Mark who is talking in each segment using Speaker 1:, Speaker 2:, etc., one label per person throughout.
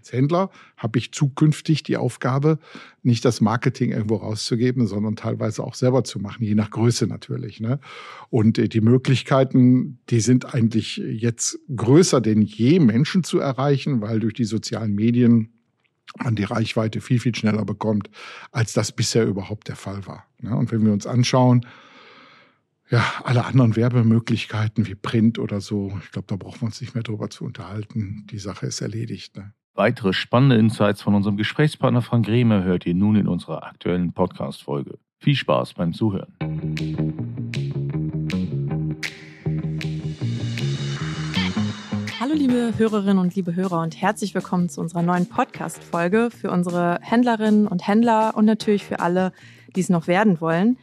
Speaker 1: Als Händler habe ich zukünftig die Aufgabe, nicht das Marketing irgendwo rauszugeben, sondern teilweise auch selber zu machen, je nach Größe natürlich. Ne? Und äh, die Möglichkeiten, die sind eigentlich jetzt größer denn je, Menschen zu erreichen, weil durch die sozialen Medien man die Reichweite viel, viel schneller bekommt, als das bisher überhaupt der Fall war. Ne? Und wenn wir uns anschauen, ja, alle anderen Werbemöglichkeiten wie Print oder so, ich glaube, da brauchen wir uns nicht mehr drüber zu unterhalten. Die Sache ist erledigt. Ne?
Speaker 2: Weitere spannende Insights von unserem Gesprächspartner Frank Rehme hört ihr nun in unserer aktuellen Podcast-Folge. Viel Spaß beim Zuhören.
Speaker 3: Hallo liebe Hörerinnen und liebe Hörer und herzlich willkommen zu unserer neuen Podcast-Folge für unsere Händlerinnen und Händler und natürlich für alle, die es noch werden wollen.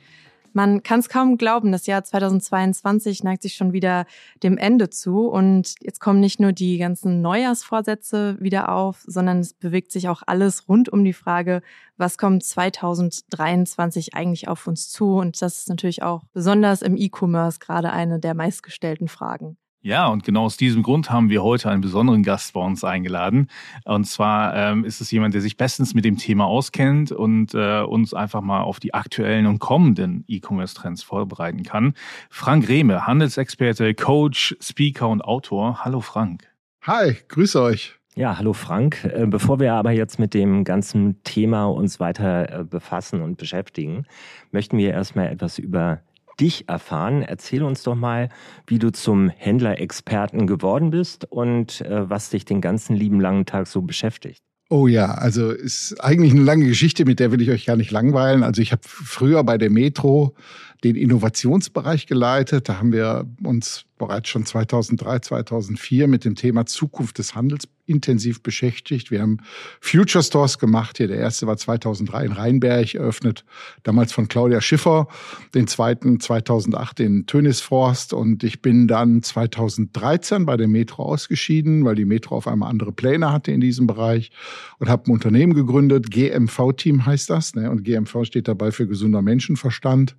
Speaker 3: Man kann es kaum glauben, das Jahr 2022 neigt sich schon wieder dem Ende zu und jetzt kommen nicht nur die ganzen Neujahrsvorsätze wieder auf, sondern es bewegt sich auch alles rund um die Frage, was kommt 2023 eigentlich auf uns zu und das ist natürlich auch besonders im E-Commerce gerade eine der meistgestellten Fragen.
Speaker 2: Ja, und genau aus diesem Grund haben wir heute einen besonderen Gast bei uns eingeladen. Und zwar ähm, ist es jemand, der sich bestens mit dem Thema auskennt und äh, uns einfach mal auf die aktuellen und kommenden E-Commerce-Trends vorbereiten kann. Frank Rehme, Handelsexperte, Coach, Speaker und Autor. Hallo Frank.
Speaker 1: Hi, grüße euch.
Speaker 4: Ja, hallo Frank. Äh, bevor wir aber jetzt mit dem ganzen Thema uns weiter äh, befassen und beschäftigen, möchten wir erstmal etwas über dich erfahren. Erzähl uns doch mal, wie du zum Händlerexperten geworden bist und äh, was dich den ganzen lieben langen Tag so beschäftigt.
Speaker 1: Oh ja, also ist eigentlich eine lange Geschichte, mit der will ich euch gar nicht langweilen. Also ich habe früher bei der Metro den Innovationsbereich geleitet. Da haben wir uns bereits schon 2003, 2004 mit dem Thema Zukunft des Handels intensiv beschäftigt. Wir haben Future Stores gemacht. Hier der erste war 2003 in Rheinberg eröffnet, damals von Claudia Schiffer. Den zweiten 2008 in Tönisforst. Und ich bin dann 2013 bei der Metro ausgeschieden, weil die Metro auf einmal andere Pläne hatte in diesem Bereich und habe ein Unternehmen gegründet. GMV-Team heißt das. Ne? Und GMV steht dabei für gesunder Menschenverstand.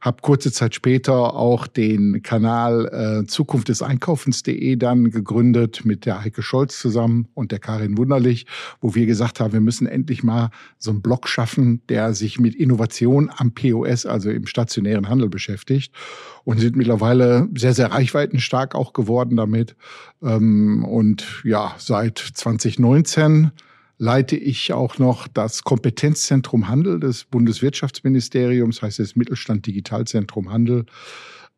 Speaker 1: Habe kurze Zeit später auch den Kanal äh, Zukunft des Einkaufens.de dann gegründet mit der Heike Scholz zusammen und der Karin Wunderlich, wo wir gesagt haben, wir müssen endlich mal so einen Blog schaffen, der sich mit Innovation am POS, also im stationären Handel beschäftigt und sind mittlerweile sehr, sehr reichweitenstark auch geworden damit. Ähm, und ja, seit 2019 leite ich auch noch das Kompetenzzentrum Handel des Bundeswirtschaftsministeriums, heißt es Mittelstand Digitalzentrum Handel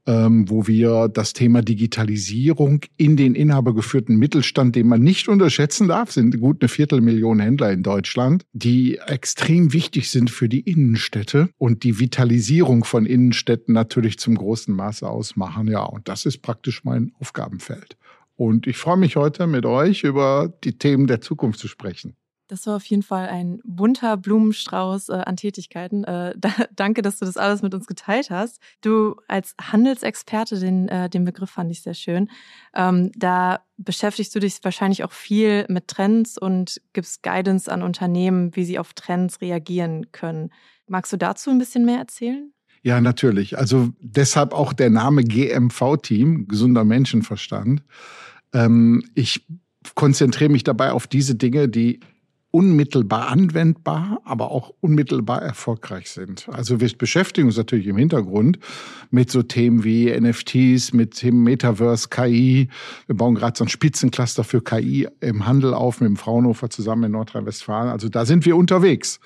Speaker 1: wo wir das Thema Digitalisierung in den inhabergeführten Mittelstand, den man nicht unterschätzen darf, sind gut eine Viertelmillion Händler in Deutschland, die extrem wichtig sind für die Innenstädte und die Vitalisierung von Innenstädten natürlich zum großen Maße ausmachen. Ja, und das ist praktisch mein Aufgabenfeld. Und ich freue mich heute mit euch über die Themen der Zukunft zu sprechen.
Speaker 3: Das war auf jeden Fall ein bunter Blumenstrauß äh, an Tätigkeiten. Äh, da, danke, dass du das alles mit uns geteilt hast. Du als Handelsexperte, den, äh, den Begriff fand ich sehr schön. Ähm, da beschäftigst du dich wahrscheinlich auch viel mit Trends und gibst Guidance an Unternehmen, wie sie auf Trends reagieren können. Magst du dazu ein bisschen mehr erzählen?
Speaker 1: Ja, natürlich. Also deshalb auch der Name GMV-Team, gesunder Menschenverstand. Ähm, ich konzentriere mich dabei auf diese Dinge, die unmittelbar anwendbar, aber auch unmittelbar erfolgreich sind. Also wir beschäftigen uns natürlich im Hintergrund mit so Themen wie NFTs, mit Themen Metaverse, KI. Wir bauen gerade so ein Spitzencluster für KI im Handel auf mit dem Fraunhofer zusammen in Nordrhein-Westfalen. Also da sind wir unterwegs.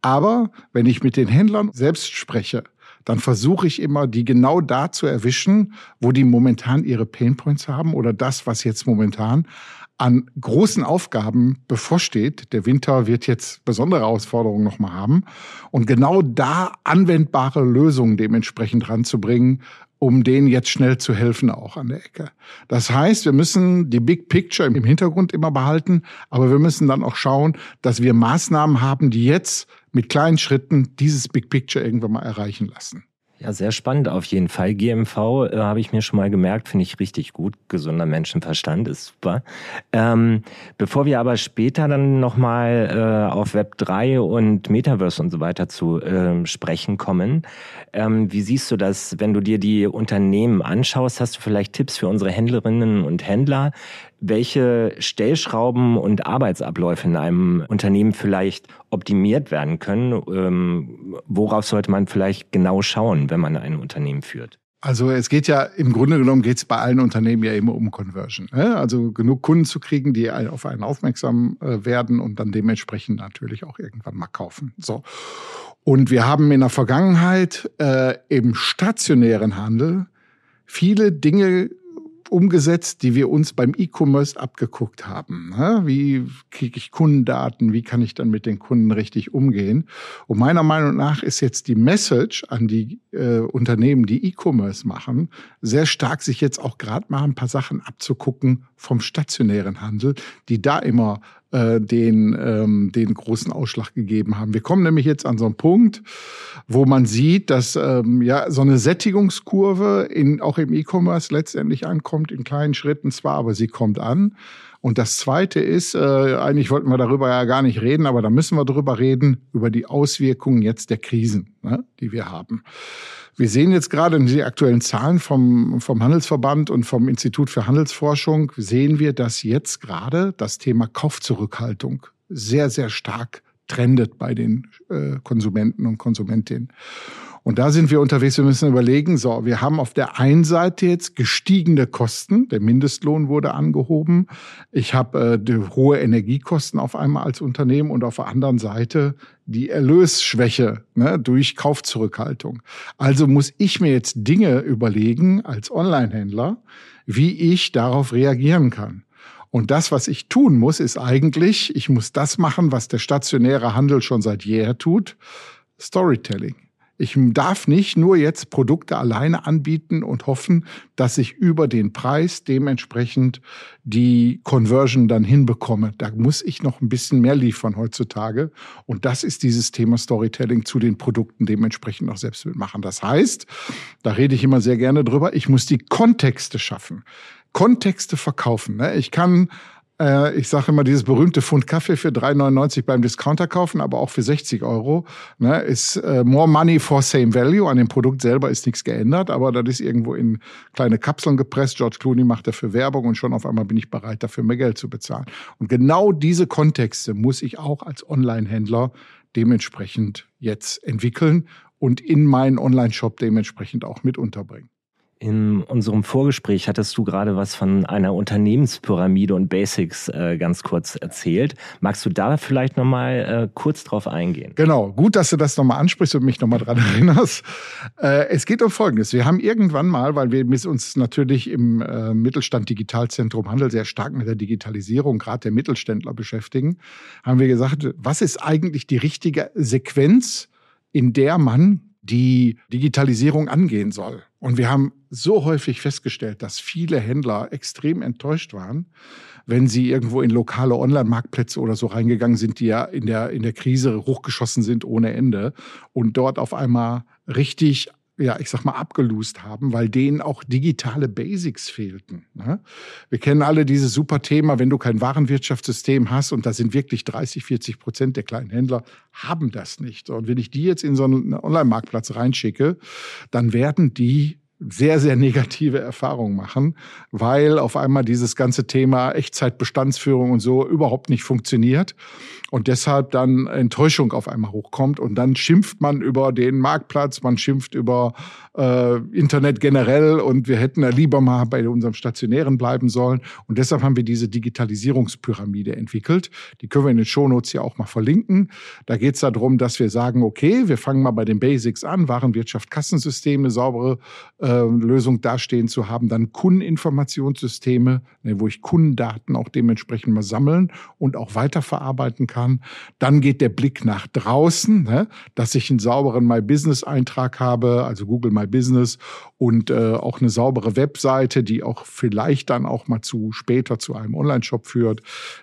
Speaker 1: Aber wenn ich mit den Händlern selbst spreche, dann versuche ich immer, die genau da zu erwischen, wo die momentan ihre Painpoints haben oder das, was jetzt momentan an großen Aufgaben bevorsteht. Der Winter wird jetzt besondere Herausforderungen nochmal haben. Und genau da anwendbare Lösungen dementsprechend ranzubringen, um denen jetzt schnell zu helfen, auch an der Ecke. Das heißt, wir müssen die Big Picture im Hintergrund immer behalten, aber wir müssen dann auch schauen, dass wir Maßnahmen haben, die jetzt mit kleinen Schritten dieses Big Picture irgendwann mal erreichen lassen.
Speaker 4: Ja, sehr spannend auf jeden Fall. GMV äh, habe ich mir schon mal gemerkt, finde ich richtig gut. Gesunder Menschenverstand ist super. Ähm, bevor wir aber später dann nochmal äh, auf Web 3 und Metaverse und so weiter zu äh, sprechen kommen, ähm, wie siehst du das, wenn du dir die Unternehmen anschaust? Hast du vielleicht Tipps für unsere Händlerinnen und Händler, welche Stellschrauben und Arbeitsabläufe in einem Unternehmen vielleicht optimiert werden können. Ähm, worauf sollte man vielleicht genau schauen, wenn man ein Unternehmen führt?
Speaker 1: Also es geht ja im Grunde genommen geht es bei allen Unternehmen ja immer um Conversion. Ne? Also genug Kunden zu kriegen, die auf einen aufmerksam äh, werden und dann dementsprechend natürlich auch irgendwann mal kaufen. So. Und wir haben in der Vergangenheit äh, im stationären Handel viele Dinge umgesetzt, die wir uns beim E-Commerce abgeguckt haben. Wie kriege ich Kundendaten? Wie kann ich dann mit den Kunden richtig umgehen? Und meiner Meinung nach ist jetzt die Message an die äh, Unternehmen, die E-Commerce machen, sehr stark, sich jetzt auch gerade mal ein paar Sachen abzugucken vom stationären Handel, die da immer äh, den, ähm, den großen Ausschlag gegeben haben. Wir kommen nämlich jetzt an so einen Punkt, wo man sieht, dass ähm, ja so eine Sättigungskurve in, auch im E-Commerce letztendlich ankommt, in kleinen Schritten zwar, aber sie kommt an. Und das Zweite ist, äh, eigentlich wollten wir darüber ja gar nicht reden, aber da müssen wir darüber reden, über die Auswirkungen jetzt der Krisen, ne, die wir haben. Wir sehen jetzt gerade in den aktuellen Zahlen vom, vom Handelsverband und vom Institut für Handelsforschung, sehen wir, dass jetzt gerade das Thema Kaufzurückhaltung sehr, sehr stark trendet bei den äh, Konsumenten und Konsumentinnen. Und da sind wir unterwegs. Wir müssen überlegen, so, wir haben auf der einen Seite jetzt gestiegene Kosten. Der Mindestlohn wurde angehoben. Ich habe äh, hohe Energiekosten auf einmal als Unternehmen und auf der anderen Seite die Erlösschwäche ne, durch Kaufzurückhaltung. Also muss ich mir jetzt Dinge überlegen als Onlinehändler, wie ich darauf reagieren kann. Und das, was ich tun muss, ist eigentlich, ich muss das machen, was der stationäre Handel schon seit jeher tut, Storytelling. Ich darf nicht nur jetzt Produkte alleine anbieten und hoffen, dass ich über den Preis dementsprechend die Conversion dann hinbekomme. Da muss ich noch ein bisschen mehr liefern heutzutage. Und das ist dieses Thema Storytelling zu den Produkten dementsprechend auch selbst mitmachen. Das heißt, da rede ich immer sehr gerne drüber, ich muss die Kontexte schaffen. Kontexte verkaufen. Ne? Ich kann äh, ich sage immer, dieses berühmte Pfund Kaffee für 3,99 beim Discounter kaufen, aber auch für 60 Euro. Ne, ist äh, more money for same value. An dem Produkt selber ist nichts geändert, aber das ist irgendwo in kleine Kapseln gepresst. George Clooney macht dafür Werbung und schon auf einmal bin ich bereit, dafür mehr Geld zu bezahlen. Und genau diese Kontexte muss ich auch als Online-Händler dementsprechend jetzt entwickeln und in meinen Online-Shop dementsprechend auch mit unterbringen.
Speaker 4: In unserem Vorgespräch hattest du gerade was von einer Unternehmenspyramide und Basics äh, ganz kurz erzählt. Magst du da vielleicht nochmal äh, kurz drauf eingehen?
Speaker 1: Genau, gut, dass du das nochmal ansprichst und mich nochmal dran erinnerst. Äh, es geht um Folgendes. Wir haben irgendwann mal, weil wir uns natürlich im äh, Mittelstand Digitalzentrum Handel sehr stark mit der Digitalisierung, gerade der Mittelständler beschäftigen, haben wir gesagt, was ist eigentlich die richtige Sequenz, in der man die Digitalisierung angehen soll. Und wir haben so häufig festgestellt, dass viele Händler extrem enttäuscht waren, wenn sie irgendwo in lokale Online-Marktplätze oder so reingegangen sind, die ja in der, in der Krise hochgeschossen sind ohne Ende und dort auf einmal richtig ja, ich sag mal, abgelust haben, weil denen auch digitale Basics fehlten. Ne? Wir kennen alle dieses super Thema, wenn du kein Warenwirtschaftssystem hast, und da sind wirklich 30, 40 Prozent der kleinen Händler, haben das nicht. Und wenn ich die jetzt in so einen Online-Marktplatz reinschicke, dann werden die sehr, sehr negative Erfahrungen machen, weil auf einmal dieses ganze Thema Echtzeitbestandsführung und so überhaupt nicht funktioniert und deshalb dann Enttäuschung auf einmal hochkommt und dann schimpft man über den Marktplatz, man schimpft über äh, Internet generell und wir hätten ja lieber mal bei unserem Stationären bleiben sollen und deshalb haben wir diese Digitalisierungspyramide entwickelt. Die können wir in den Shownotes ja auch mal verlinken. Da geht es darum, dass wir sagen, okay, wir fangen mal bei den Basics an, Warenwirtschaft, Kassensysteme, saubere äh, Lösung dastehen zu haben, dann Kundeninformationssysteme, ne, wo ich Kundendaten auch dementsprechend mal sammeln und auch weiterverarbeiten kann kann. Dann geht der Blick nach draußen, ne, dass ich einen sauberen My Business Eintrag habe, also Google My Business und äh, auch eine saubere Webseite, die auch vielleicht dann auch mal zu später zu einem Online-Shop führt.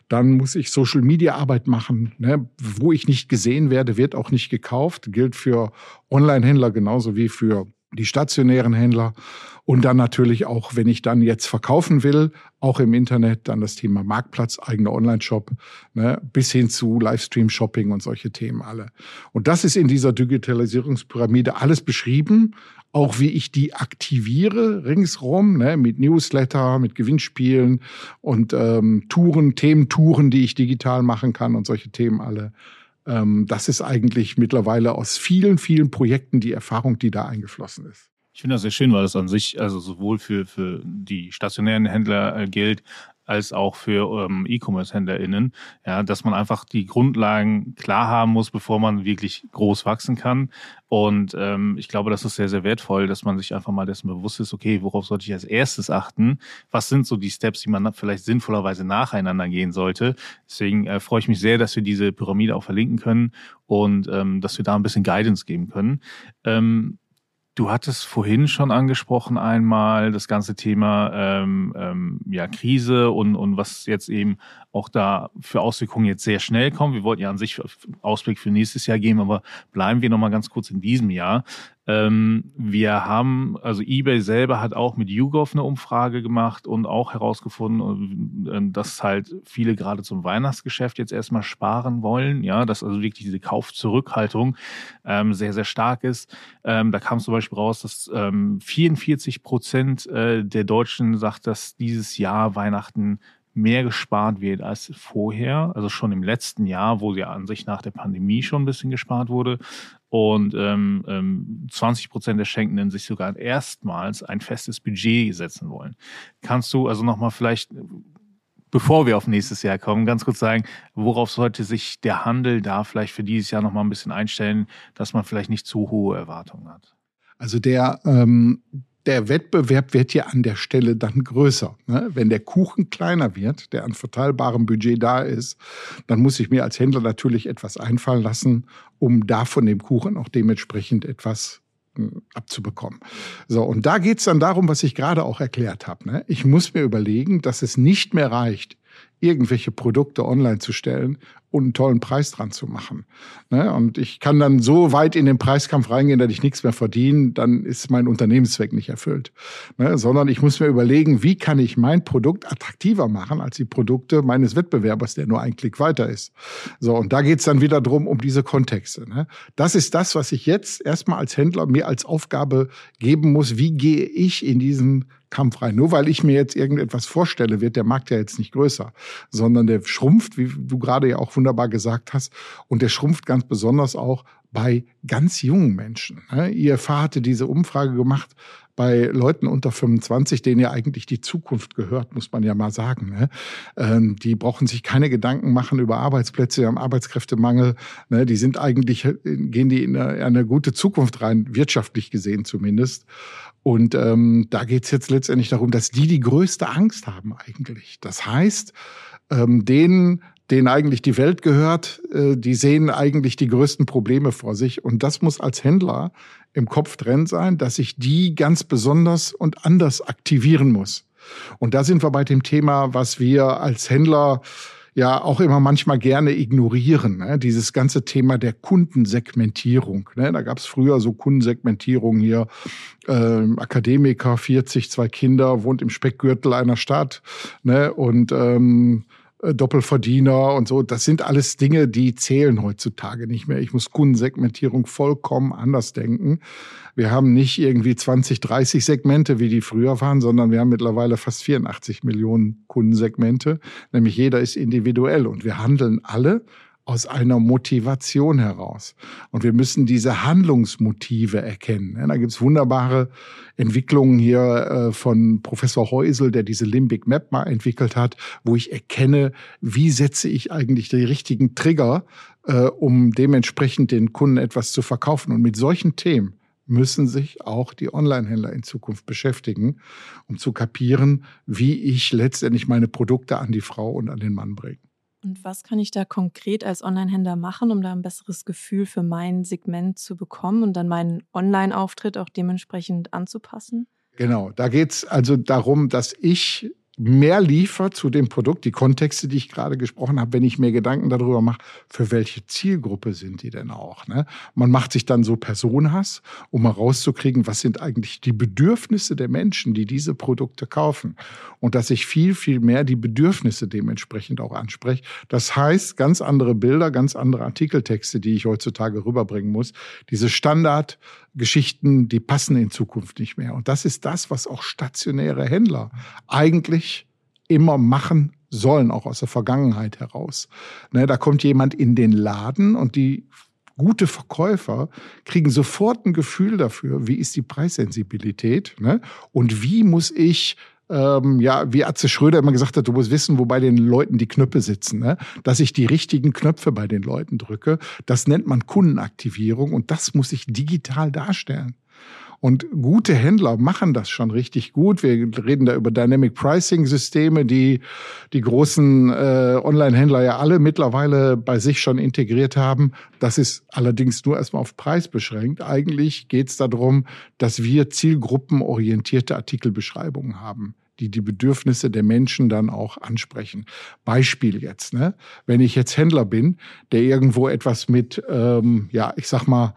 Speaker 1: Dann muss ich Social Media Arbeit machen, ne, wo ich nicht gesehen werde, wird auch nicht gekauft. Gilt für Online-Händler genauso wie für die stationären Händler und dann natürlich auch, wenn ich dann jetzt verkaufen will, auch im Internet, dann das Thema Marktplatz, eigener Online-Shop, ne, bis hin zu Livestream-Shopping und solche Themen alle. Und das ist in dieser Digitalisierungspyramide alles beschrieben, auch wie ich die aktiviere ringsrum, ne, mit Newsletter, mit Gewinnspielen und ähm, Touren, Thementouren, die ich digital machen kann und solche Themen alle. Ähm, das ist eigentlich mittlerweile aus vielen, vielen Projekten die Erfahrung, die da eingeflossen ist.
Speaker 2: Ich finde das sehr schön, weil das an sich also sowohl für, für die stationären Händler äh, gilt, als auch für ähm, E-Commerce-HändlerInnen, ja, dass man einfach die Grundlagen klar haben muss, bevor man wirklich groß wachsen kann. Und ähm, ich glaube, das ist sehr, sehr wertvoll, dass man sich einfach mal dessen bewusst ist, okay, worauf sollte ich als erstes achten? Was sind so die Steps, die man vielleicht sinnvollerweise nacheinander gehen sollte? Deswegen äh, freue ich mich sehr, dass wir diese Pyramide auch verlinken können und ähm, dass wir da ein bisschen Guidance geben können. Ähm, Du hattest vorhin schon angesprochen einmal das ganze Thema ähm, ähm, ja, Krise und, und was jetzt eben auch da für Auswirkungen jetzt sehr schnell kommen. Wir wollten ja an sich Ausblick für nächstes Jahr geben, aber bleiben wir nochmal ganz kurz in diesem Jahr. Ähm, wir haben, also eBay selber hat auch mit YouGov eine Umfrage gemacht und auch herausgefunden, äh, dass halt viele gerade zum Weihnachtsgeschäft jetzt erstmal sparen wollen. Ja, dass also wirklich diese Kaufzurückhaltung ähm, sehr, sehr stark ist. Ähm, da kam zum Beispiel raus, dass ähm, 44 Prozent äh, der Deutschen sagt, dass dieses Jahr Weihnachten mehr gespart wird als vorher, also schon im letzten Jahr, wo ja an sich nach der Pandemie schon ein bisschen gespart wurde. Und ähm, ähm, 20 Prozent der Schenkenden sich sogar erstmals ein festes Budget setzen wollen. Kannst du also nochmal vielleicht, bevor wir auf nächstes Jahr kommen, ganz kurz sagen, worauf sollte sich der Handel da vielleicht für dieses Jahr nochmal ein bisschen einstellen, dass man vielleicht nicht zu hohe Erwartungen hat?
Speaker 1: Also der, ähm, der Wettbewerb wird ja an der Stelle dann größer. Ne? Wenn der Kuchen kleiner wird, der an verteilbarem Budget da ist, dann muss ich mir als Händler natürlich etwas einfallen lassen, um davon dem Kuchen auch dementsprechend etwas hm, abzubekommen. So, und da geht's dann darum, was ich gerade auch erklärt habe. Ne? Ich muss mir überlegen, dass es nicht mehr reicht, irgendwelche Produkte online zu stellen und einen tollen Preis dran zu machen. Ne? Und ich kann dann so weit in den Preiskampf reingehen, dass ich nichts mehr verdiene, dann ist mein Unternehmenszweck nicht erfüllt. Ne? Sondern ich muss mir überlegen, wie kann ich mein Produkt attraktiver machen als die Produkte meines Wettbewerbers, der nur ein Klick weiter ist. So, und da geht's dann wieder drum, um diese Kontexte. Ne? Das ist das, was ich jetzt erstmal als Händler mir als Aufgabe geben muss. Wie gehe ich in diesen Kampf rein. Nur weil ich mir jetzt irgendetwas vorstelle, wird der Markt ja jetzt nicht größer, sondern der schrumpft, wie du gerade ja auch wunderbar gesagt hast. Und der schrumpft ganz besonders auch bei ganz jungen Menschen. Ne? IFH hatte diese Umfrage gemacht bei Leuten unter 25, denen ja eigentlich die Zukunft gehört, muss man ja mal sagen. Ne? Ähm, die brauchen sich keine Gedanken machen über Arbeitsplätze, am Arbeitskräftemangel. Ne? Die sind eigentlich, gehen die in eine, eine gute Zukunft rein, wirtschaftlich gesehen zumindest. Und ähm, da geht's jetzt letztendlich darum, dass die die größte Angst haben eigentlich. Das heißt, ähm, denen denen eigentlich die Welt gehört, äh, die sehen eigentlich die größten Probleme vor sich. Und das muss als Händler im Kopf drin sein, dass ich die ganz besonders und anders aktivieren muss. Und da sind wir bei dem Thema, was wir als Händler ja auch immer manchmal gerne ignorieren. Ne? Dieses ganze Thema der Kundensegmentierung. Ne? Da gab es früher so Kundensegmentierung hier. Ähm, Akademiker, 40, zwei Kinder, wohnt im Speckgürtel einer Stadt. Ne? Und ähm, äh, Doppelverdiener und so. Das sind alles Dinge, die zählen heutzutage nicht mehr. Ich muss Kundensegmentierung vollkommen anders denken. Wir haben nicht irgendwie 20, 30 Segmente, wie die früher waren, sondern wir haben mittlerweile fast 84 Millionen Kundensegmente. Nämlich jeder ist individuell und wir handeln alle aus einer Motivation heraus. Und wir müssen diese Handlungsmotive erkennen. Da gibt's wunderbare Entwicklungen hier äh, von Professor Heusel, der diese Limbic Map mal entwickelt hat, wo ich erkenne, wie setze ich eigentlich die richtigen Trigger, äh, um dementsprechend den Kunden etwas zu verkaufen. Und mit solchen Themen müssen sich auch die Online-Händler in Zukunft beschäftigen, um zu kapieren, wie ich letztendlich meine Produkte an die Frau und an den Mann bringe.
Speaker 3: Und was kann ich da konkret als Online-Händler machen, um da ein besseres Gefühl für mein Segment zu bekommen und dann meinen Online-Auftritt auch dementsprechend anzupassen?
Speaker 1: Genau, da geht es also darum, dass ich mehr liefert zu dem Produkt, die Kontexte, die ich gerade gesprochen habe, wenn ich mir Gedanken darüber mache, für welche Zielgruppe sind die denn auch. Ne? Man macht sich dann so Personenhass, um herauszukriegen, was sind eigentlich die Bedürfnisse der Menschen, die diese Produkte kaufen. Und dass ich viel, viel mehr die Bedürfnisse dementsprechend auch anspreche. Das heißt, ganz andere Bilder, ganz andere Artikeltexte, die ich heutzutage rüberbringen muss. Diese Standardgeschichten, die passen in Zukunft nicht mehr. Und das ist das, was auch stationäre Händler eigentlich immer machen sollen, auch aus der Vergangenheit heraus. Ne, da kommt jemand in den Laden und die gute Verkäufer kriegen sofort ein Gefühl dafür, wie ist die Preissensibilität ne? und wie muss ich ähm, ja, wie Atze Schröder immer gesagt hat, du musst wissen, wo bei den Leuten die Knöpfe sitzen, ne? dass ich die richtigen Knöpfe bei den Leuten drücke. Das nennt man Kundenaktivierung und das muss ich digital darstellen. Und gute Händler machen das schon richtig gut. Wir reden da über Dynamic Pricing Systeme, die die großen äh, Online-Händler ja alle mittlerweile bei sich schon integriert haben. Das ist allerdings nur erstmal auf Preis beschränkt. Eigentlich geht es darum, dass wir zielgruppenorientierte Artikelbeschreibungen haben die die Bedürfnisse der Menschen dann auch ansprechen. Beispiel jetzt, ne? wenn ich jetzt Händler bin, der irgendwo etwas mit, ähm, ja, ich sag mal,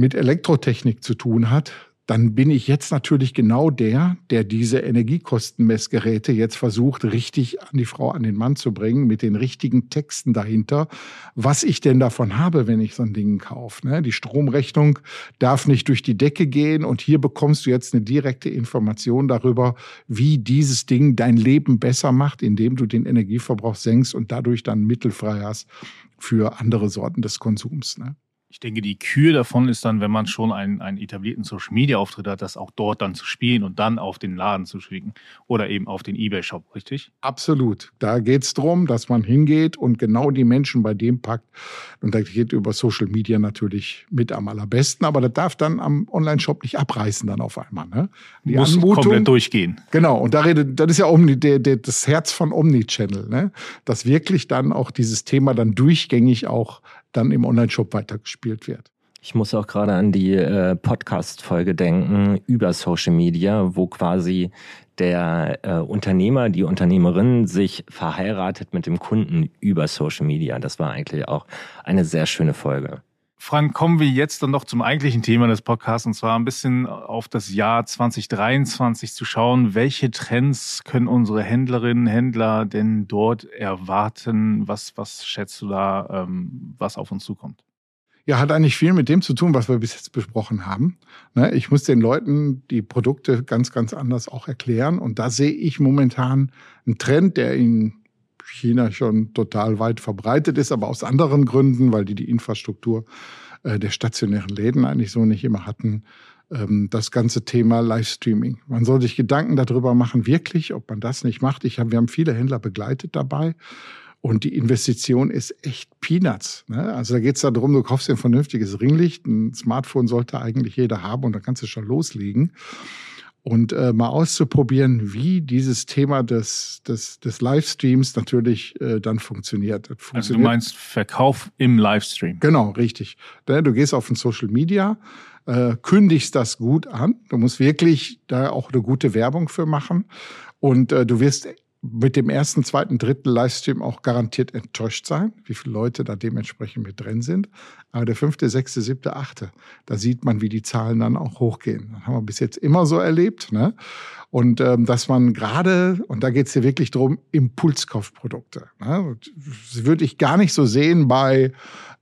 Speaker 1: mit Elektrotechnik zu tun hat, dann bin ich jetzt natürlich genau der, der diese Energiekostenmessgeräte jetzt versucht, richtig an die Frau, an den Mann zu bringen, mit den richtigen Texten dahinter, was ich denn davon habe, wenn ich so ein Ding kaufe. Ne? Die Stromrechnung darf nicht durch die Decke gehen und hier bekommst du jetzt eine direkte Information darüber, wie dieses Ding dein Leben besser macht, indem du den Energieverbrauch senkst und dadurch dann mittelfrei hast für andere Sorten des Konsums. Ne?
Speaker 2: Ich denke, die Kür davon ist dann, wenn man schon einen, einen etablierten Social Media Auftritt hat, das auch dort dann zu spielen und dann auf den Laden zu schicken oder eben auf den Ebay-Shop, richtig?
Speaker 1: Absolut. Da geht es darum, dass man hingeht und genau die Menschen bei dem packt. Und da geht über Social Media natürlich mit am allerbesten, aber das darf dann am Online-Shop nicht abreißen dann auf einmal. Ne?
Speaker 2: Die Muss Anmutung, komplett durchgehen.
Speaker 1: Genau, und da redet, das ist ja Omni, der, der, das Herz von Omnichannel, ne? dass wirklich dann auch dieses Thema dann durchgängig auch dann im Online-Shop weitergespielt wird.
Speaker 4: Ich muss auch gerade an die äh, Podcast-Folge denken über Social Media, wo quasi der äh, Unternehmer, die Unternehmerin sich verheiratet mit dem Kunden über Social Media. Das war eigentlich auch eine sehr schöne Folge.
Speaker 2: Frank, kommen wir jetzt dann noch zum eigentlichen Thema des Podcasts und zwar ein bisschen auf das Jahr 2023 zu schauen. Welche Trends können unsere Händlerinnen, Händler denn dort erwarten? Was, was schätzt du da, ähm, was auf uns zukommt?
Speaker 1: Ja, hat eigentlich viel mit dem zu tun, was wir bis jetzt besprochen haben. Ne, ich muss den Leuten die Produkte ganz, ganz anders auch erklären. Und da sehe ich momentan einen Trend, der in China schon total weit verbreitet ist, aber aus anderen Gründen, weil die die Infrastruktur äh, der stationären Läden eigentlich so nicht immer hatten. Ähm, das ganze Thema Livestreaming. Man soll sich Gedanken darüber machen, wirklich, ob man das nicht macht. Ich hab, wir haben viele Händler begleitet dabei. Und die Investition ist echt Peanuts. Ne? Also da geht es darum, du kaufst dir ein vernünftiges Ringlicht. Ein Smartphone sollte eigentlich jeder haben und da kannst du schon loslegen und äh, mal auszuprobieren, wie dieses Thema des, des, des Livestreams natürlich äh, dann funktioniert. funktioniert.
Speaker 2: Also du meinst Verkauf im Livestream?
Speaker 1: Genau, richtig. Du gehst auf ein Social Media, äh, kündigst das gut an. Du musst wirklich da auch eine gute Werbung für machen. Und äh, du wirst mit dem ersten, zweiten, dritten Livestream auch garantiert enttäuscht sein, wie viele Leute da dementsprechend mit drin sind. Aber der fünfte, sechste, siebte, achte, da sieht man, wie die Zahlen dann auch hochgehen. Das haben wir bis jetzt immer so erlebt. Ne? Und ähm, dass man gerade, und da geht es hier wirklich darum, Impulskaufprodukte. Ne? Das würde ich gar nicht so sehen bei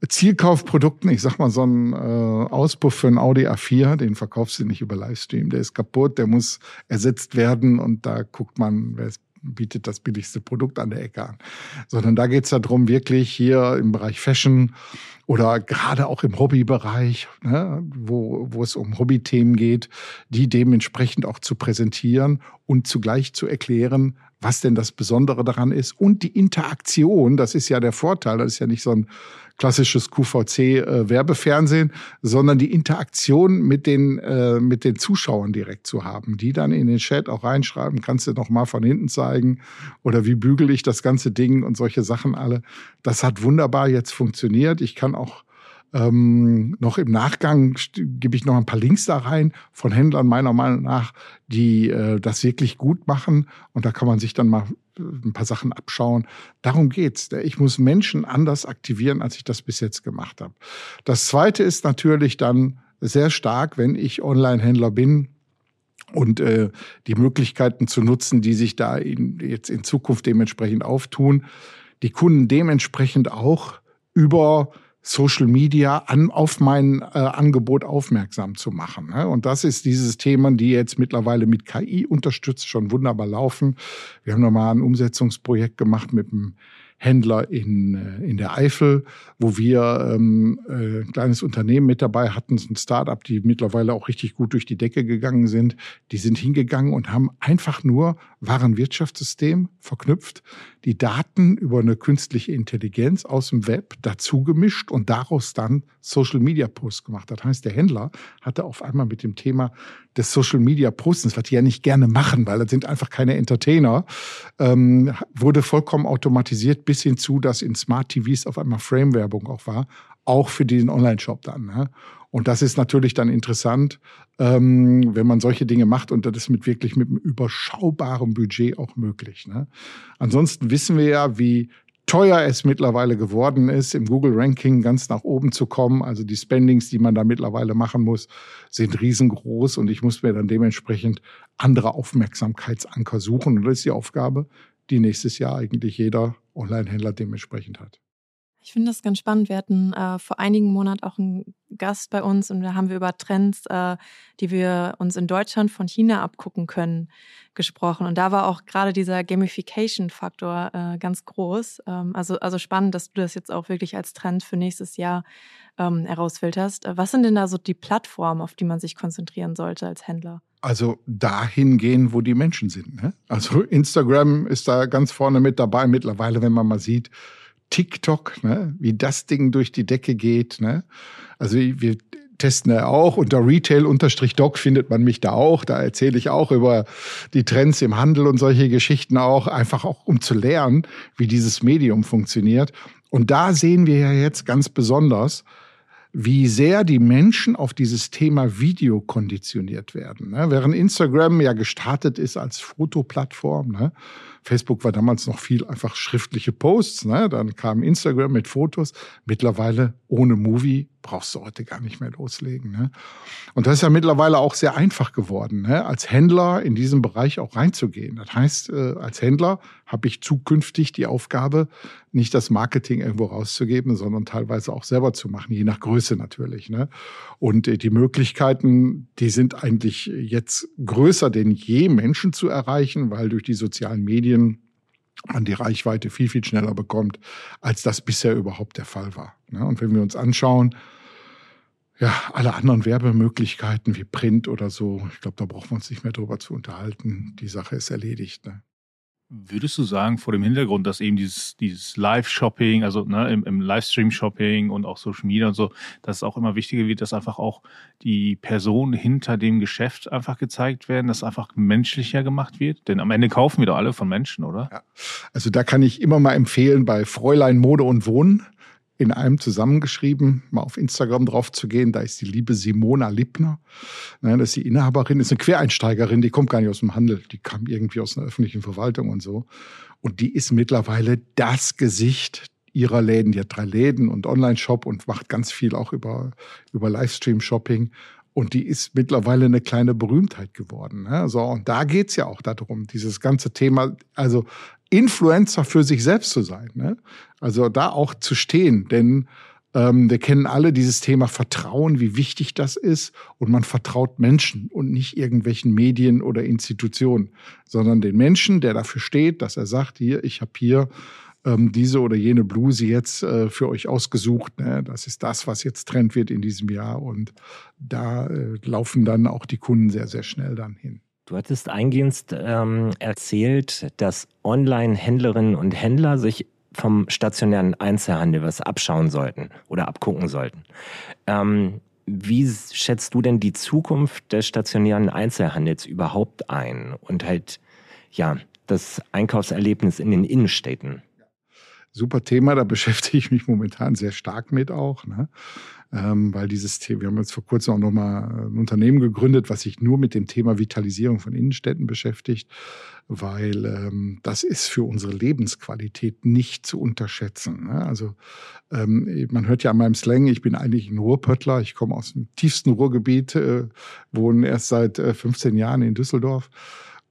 Speaker 1: Zielkaufprodukten. Ich sag mal, so ein äh, Auspuff für ein Audi A4, den verkaufst du nicht über Livestream. Der ist kaputt, der muss ersetzt werden und da guckt man, wer ist bietet das billigste Produkt an der Ecke an. Sondern da geht es darum, wirklich hier im Bereich Fashion oder gerade auch im Hobbybereich, ne, wo, wo es um Hobbythemen geht, die dementsprechend auch zu präsentieren und zugleich zu erklären, was denn das Besondere daran ist und die Interaktion, das ist ja der Vorteil, das ist ja nicht so ein klassisches QVC-Werbefernsehen, äh, sondern die Interaktion mit den, äh, mit den Zuschauern direkt zu haben, die dann in den Chat auch reinschreiben, kannst du noch mal von hinten zeigen oder wie bügel ich das ganze Ding und solche Sachen alle. Das hat wunderbar jetzt funktioniert. Ich kann auch Ähm, noch im Nachgang gebe ich noch ein paar Links da rein von Händlern meiner Meinung nach, die äh, das wirklich gut machen. Und da kann man sich dann mal äh, ein paar Sachen abschauen. Darum geht's. Ich muss Menschen anders aktivieren, als ich das bis jetzt gemacht habe. Das zweite ist natürlich dann sehr stark, wenn ich Online-Händler bin, und äh, die Möglichkeiten zu nutzen, die sich da in, jetzt in Zukunft dementsprechend auftun, die Kunden dementsprechend auch über Social Media an, auf mein äh, Angebot aufmerksam zu machen. Ne? Und das ist dieses Thema, die jetzt mittlerweile mit KI unterstützt schon wunderbar laufen. Wir haben nochmal ein Umsetzungsprojekt gemacht mit dem Händler in, äh, in der Eifel, wo wir ähm, äh, ein kleines Unternehmen mit dabei hatten, ein Startup, die mittlerweile auch richtig gut durch die Decke gegangen sind. Die sind hingegangen und haben einfach nur Warenwirtschaftssystem verknüpft, die Daten über eine künstliche Intelligenz aus dem Web dazu gemischt und daraus dann Social Media Posts gemacht. Das heißt, der Händler hatte auf einmal mit dem Thema des Social Media Postens, was die ja nicht gerne machen, weil das sind einfach keine Entertainer, ähm, wurde vollkommen automatisiert bis hinzu, dass in Smart TVs auf einmal Frame-Werbung auch war, auch für den Online-Shop dann. Ne? Und das ist natürlich dann interessant, ähm, wenn man solche Dinge macht und das ist mit wirklich mit einem überschaubaren Budget auch möglich. Ne? Ansonsten wissen wir ja, wie teuer es mittlerweile geworden ist, im Google-Ranking ganz nach oben zu kommen. Also die Spendings, die man da mittlerweile machen muss, sind riesengroß und ich muss mir dann dementsprechend andere Aufmerksamkeitsanker suchen. Und das ist die Aufgabe, die nächstes Jahr eigentlich jeder Online-Händler dementsprechend hat.
Speaker 3: Ich finde das ganz spannend. Wir hatten äh, vor einigen Monaten auch einen Gast bei uns und da haben wir über Trends, äh, die wir uns in Deutschland von China abgucken können, gesprochen. Und da war auch gerade dieser Gamification-Faktor äh, ganz groß. Ähm, also, also spannend, dass du das jetzt auch wirklich als Trend für nächstes Jahr ähm, herausfilterst. Was sind denn da so die Plattformen, auf die man sich konzentrieren sollte als Händler?
Speaker 1: Also dahin gehen, wo die Menschen sind. Ne? Also Instagram ist da ganz vorne mit dabei mittlerweile, wenn man mal sieht, TikTok, ne? wie das Ding durch die Decke geht. Ne? Also wir testen ja auch. Unter Retail-Doc findet man mich da auch. Da erzähle ich auch über die Trends im Handel und solche Geschichten auch, einfach auch um zu lernen, wie dieses Medium funktioniert. Und da sehen wir ja jetzt ganz besonders, wie sehr die Menschen auf dieses Thema Video konditioniert werden. Ne? Während Instagram ja gestartet ist als Fotoplattform, ne? Facebook war damals noch viel einfach schriftliche Posts, ne? dann kam Instagram mit Fotos. Mittlerweile ohne Movie brauchst du heute gar nicht mehr loslegen. Ne? Und das ist ja mittlerweile auch sehr einfach geworden, ne? als Händler in diesem Bereich auch reinzugehen. Das heißt, äh, als Händler habe ich zukünftig die Aufgabe, nicht das Marketing irgendwo rauszugeben, sondern teilweise auch selber zu machen, je nach Größe natürlich. Ne? Und äh, die Möglichkeiten, die sind eigentlich jetzt größer denn je, Menschen zu erreichen, weil durch die sozialen Medien man die Reichweite viel, viel schneller bekommt, als das bisher überhaupt der Fall war. Ne? Und wenn wir uns anschauen, ja, alle anderen Werbemöglichkeiten wie Print oder so, ich glaube, da brauchen wir uns nicht mehr drüber zu unterhalten. Die Sache ist erledigt. Ne?
Speaker 2: Würdest du sagen, vor dem Hintergrund, dass eben dieses, dieses Live-Shopping, also ne, im, im Livestream-Shopping und auch Social Media und so, dass es auch immer wichtiger wird, dass einfach auch die Personen hinter dem Geschäft einfach gezeigt werden, dass einfach menschlicher gemacht wird? Denn am Ende kaufen wir doch alle von Menschen, oder? Ja.
Speaker 1: Also da kann ich immer mal empfehlen, bei Fräulein Mode und Wohnen in einem zusammengeschrieben, mal auf Instagram drauf zu gehen. Da ist die liebe Simona Lippner. Das ist die Inhaberin, ist eine Quereinsteigerin, die kommt gar nicht aus dem Handel. Die kam irgendwie aus einer öffentlichen Verwaltung und so. Und die ist mittlerweile das Gesicht ihrer Läden. Die hat drei Läden und Online-Shop und macht ganz viel auch über, über Livestream-Shopping. Und die ist mittlerweile eine kleine Berühmtheit geworden. Ne? So, und da geht's ja auch darum, dieses ganze Thema, also Influencer für sich selbst zu sein. Ne? Also da auch zu stehen, denn ähm, wir kennen alle dieses Thema Vertrauen, wie wichtig das ist. Und man vertraut Menschen und nicht irgendwelchen Medien oder Institutionen, sondern den Menschen, der dafür steht, dass er sagt, hier, ich habe hier ähm, diese oder jene Bluse jetzt äh, für euch ausgesucht. Ne? Das ist das, was jetzt Trend wird in diesem Jahr. Und da äh, laufen dann auch die Kunden sehr, sehr schnell dann hin.
Speaker 4: Du hattest eingehend ähm, erzählt, dass Online-Händlerinnen und Händler sich vom stationären Einzelhandel was abschauen sollten oder abgucken sollten. Ähm, wie schätzt du denn die Zukunft des stationären Einzelhandels überhaupt ein und halt ja das Einkaufserlebnis in den Innenstädten?
Speaker 1: super Thema, da beschäftige ich mich momentan sehr stark mit auch. Ne? Ähm, weil dieses Thema, wir haben jetzt vor kurzem auch nochmal ein Unternehmen gegründet, was sich nur mit dem Thema Vitalisierung von Innenstädten beschäftigt, weil ähm, das ist für unsere Lebensqualität nicht zu unterschätzen. Ne? Also ähm, man hört ja an meinem Slang, ich bin eigentlich ein Ruhrpöttler, ich komme aus dem tiefsten Ruhrgebiet, äh, wohne erst seit äh, 15 Jahren in Düsseldorf.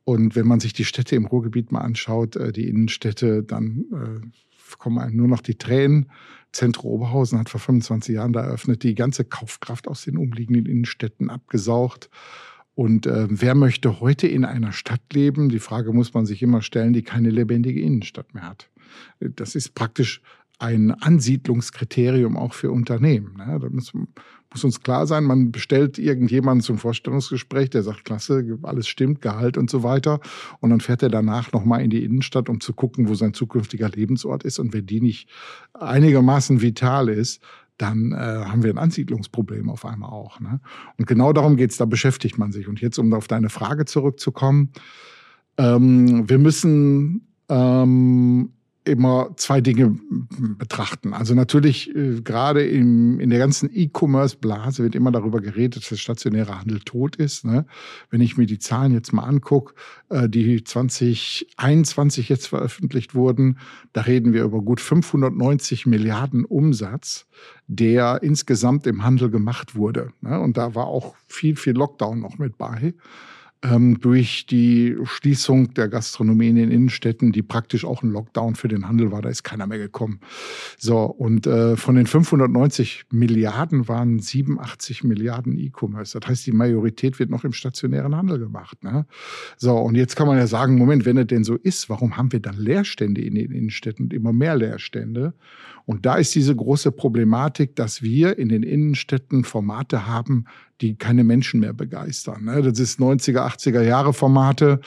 Speaker 1: Und wenn man sich die Städte im Ruhrgebiet mal anschaut, äh, die Innenstädte, dann äh, kommen einem nur noch die Tränen. Zentro Oberhausen hat vor 25 Jahren da eröffnet, die ganze Kaufkraft aus den umliegenden Innenstädten abgesaugt. Und äh, wer möchte heute in einer Stadt leben? Die Frage muss man sich immer stellen, die keine lebendige Innenstadt mehr hat. Das ist praktisch ein Ansiedlungskriterium auch für Unternehmen. Ne? Da muss, muss uns klar sein, man bestellt irgendjemanden zum Vorstellungsgespräch, der sagt, klasse, alles stimmt, Gehalt und so weiter. Und dann fährt er danach nochmal in die Innenstadt, um zu gucken, wo sein zukünftiger Lebensort ist. Und wenn die nicht einigermaßen vital ist, dann äh, haben wir ein Ansiedlungsproblem auf einmal auch. Ne? Und genau darum geht's, da beschäftigt man sich. Und jetzt, um auf deine Frage zurückzukommen, ähm, wir müssen ähm, immer zwei Dinge betrachten. Also natürlich äh, gerade im, in der ganzen E-Commerce-Blase wird immer darüber geredet, dass der stationäre Handel tot ist. Ne? Wenn ich mir die Zahlen jetzt mal angucke, äh, die 2021 jetzt veröffentlicht wurden, da reden wir über gut 590 Milliarden Umsatz, der insgesamt im Handel gemacht wurde. Ne? Und da war auch viel, viel Lockdown noch mit bei durch die Schließung der Gastronomie in den Innenstädten, die praktisch auch ein Lockdown für den Handel war, da ist keiner mehr gekommen. So, und äh, von den 590 Milliarden waren 87 Milliarden E-Commerce. Das heißt, die Majorität wird noch im stationären Handel gemacht. Ne? So, und jetzt kann man ja sagen, Moment, wenn es denn so ist, warum haben wir dann Leerstände in den Innenstädten und immer mehr Leerstände? Und da ist diese große Problematik, dass wir in den Innenstädten Formate haben, die keine Menschen mehr begeistern. Ne? Das ist 90er, 80er Jahre Formate,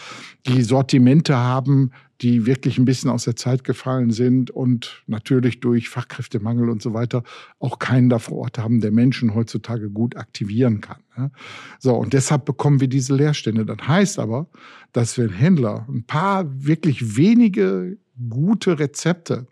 Speaker 1: die Sortimente haben, die wirklich ein bisschen aus der Zeit gefallen sind und natürlich durch Fachkräftemangel und so weiter auch keinen da vor Ort haben, der Menschen heutzutage gut aktivieren kann. Ne? So, und deshalb bekommen wir diese Leerstände. Das heißt aber, dass wenn Händler ein paar wirklich wenige gute Rezepte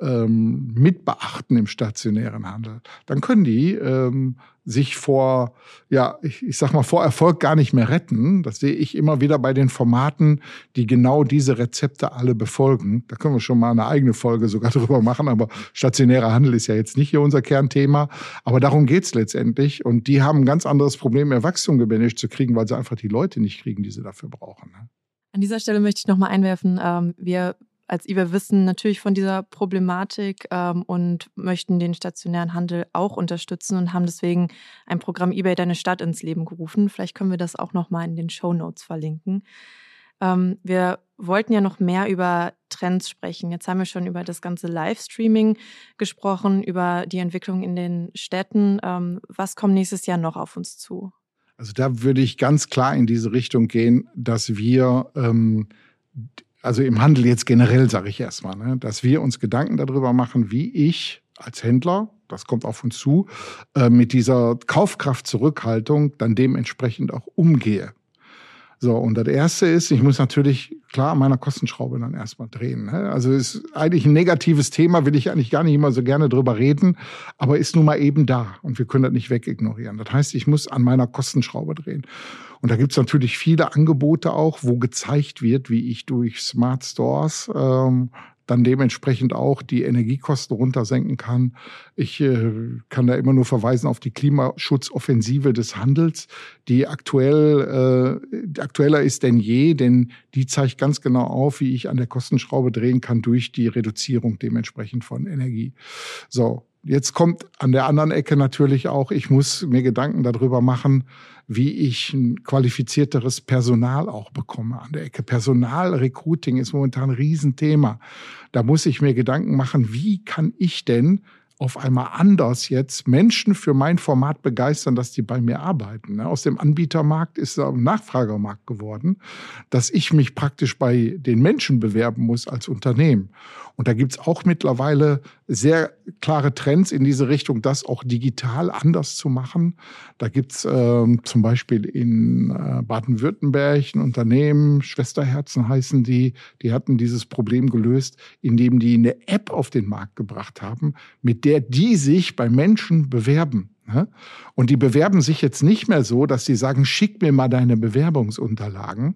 Speaker 1: ähm, mit beachten im stationären Handel, dann können die ähm, sich vor, ja, ich, ich sag mal, vor Erfolg gar nicht mehr retten. Das sehe ich immer wieder bei den Formaten, die genau diese Rezepte alle befolgen. Da können wir schon mal eine eigene Folge sogar drüber machen, aber stationärer Handel ist ja jetzt nicht hier unser Kernthema. Aber darum geht's letztendlich. Und die haben ein ganz anderes Problem, mehr Wachstum gemanagt zu kriegen, weil sie einfach die Leute nicht kriegen, die sie dafür brauchen. Ne?
Speaker 3: An dieser Stelle möchte ich nochmal einwerfen, ähm, wir als IWA wissen natürlich von dieser Problematik ähm, und möchten den stationären Handel auch unterstützen und haben deswegen ein Programm eBay Deine Stadt ins Leben gerufen. Vielleicht können wir das auch nochmal in den Show Notes verlinken. Ähm, wir wollten ja noch mehr über Trends sprechen. Jetzt haben wir schon über das ganze Livestreaming gesprochen, über die Entwicklung in den Städten. Ähm, was kommt nächstes Jahr noch auf uns zu?
Speaker 1: Also da würde ich ganz klar in diese Richtung gehen, dass wir ähm, also im Handel jetzt generell sage ich erstmal, ne, dass wir uns Gedanken darüber machen, wie ich als Händler, das kommt auf uns zu, äh, mit dieser Kaufkraftzurückhaltung dann dementsprechend auch umgehe. So, und das erste ist, ich muss natürlich klar an meiner Kostenschraube dann erstmal drehen. Ne? Also ist eigentlich ein negatives Thema, will ich eigentlich gar nicht immer so gerne drüber reden, aber ist nun mal eben da und wir können das nicht wegignorieren. Das heißt, ich muss an meiner Kostenschraube drehen. Und da gibt's natürlich viele Angebote auch, wo gezeigt wird, wie ich durch Smart Stores ähm, dann dementsprechend auch die Energiekosten runtersenken kann. Ich äh, kann da immer nur verweisen auf die Klimaschutzoffensive des Handels, die aktuell äh, aktueller ist denn je, denn die zeigt ganz genau auf, wie ich an der Kostenschraube drehen kann durch die Reduzierung dementsprechend von Energie. So, Jetzt kommt an der anderen Ecke natürlich auch, ich muss mir Gedanken darüber machen, wie ich ein qualifizierteres Personal auch bekomme an der Ecke. Personalrecruiting ist momentan ein Riesenthema. Da muss ich mir Gedanken machen, wie kann ich denn auf einmal anders jetzt Menschen für mein Format begeistern, dass die bei mir arbeiten. Ne? Aus dem Anbietermarkt ist er ein Nachfragermarkt geworden, dass ich mich praktisch bei den Menschen bewerben muss als Unternehmen. Und da gibt's auch mittlerweile sehr klare Trends in diese Richtung, das auch digital anders zu machen. Da gibt's ähm, zum Beispiel in äh, Baden-Württemberg ein Unternehmen, Schwesterherzen heißen die, die hatten dieses Problem gelöst, indem die eine App auf den Markt gebracht haben, mit der die sich bei Menschen bewerben. Und die bewerben sich jetzt nicht mehr so, dass sie sagen, schick mir mal deine Bewerbungsunterlagen,